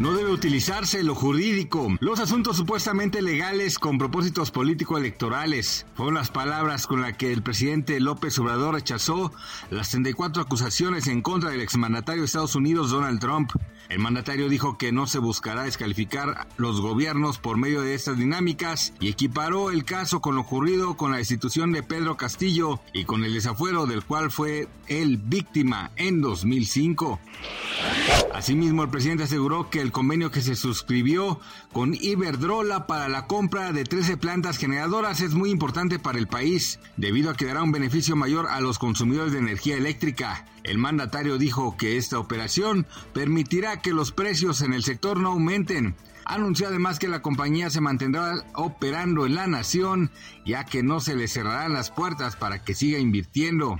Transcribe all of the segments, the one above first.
No debe utilizarse lo jurídico, los asuntos supuestamente legales con propósitos político-electorales. Fueron las palabras con las que el presidente López Obrador rechazó las 34 acusaciones en contra del exmandatario de Estados Unidos Donald Trump. El mandatario dijo que no se buscará descalificar los gobiernos por medio de estas dinámicas y equiparó el caso con lo ocurrido con la destitución de Pedro Castillo y con el desafuero del cual fue él víctima en 2005. Asimismo, el presidente aseguró que el convenio que se suscribió con Iberdrola para la compra de 13 plantas generadoras es muy importante para el país, debido a que dará un beneficio mayor a los consumidores de energía eléctrica. El mandatario dijo que esta operación permitirá que los precios en el sector no aumenten. Anunció además que la compañía se mantendrá operando en la nación, ya que no se le cerrarán las puertas para que siga invirtiendo.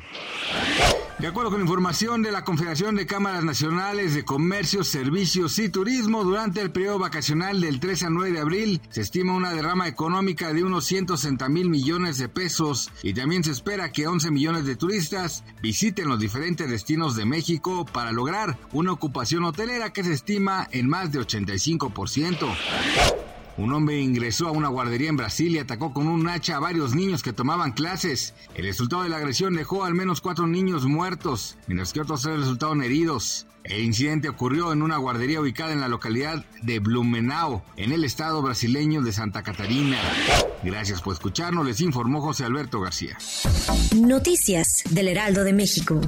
De acuerdo con información de la Confederación de Cámaras Nacionales de Comercio, Servicios y Turismo, durante el periodo vacacional del 3 a 9 de abril se estima una derrama económica de unos 160 mil millones de pesos y también se espera que 11 millones de turistas visiten los diferentes destinos de México para lograr una ocupación hotelera que se estima en más de 85%. Un hombre ingresó a una guardería en Brasil y atacó con un hacha a varios niños que tomaban clases. El resultado de la agresión dejó al menos cuatro niños muertos, mientras que otros tres resultaron heridos. El incidente ocurrió en una guardería ubicada en la localidad de Blumenau, en el estado brasileño de Santa Catarina. Gracias por escucharnos, les informó José Alberto García. Noticias del Heraldo de México.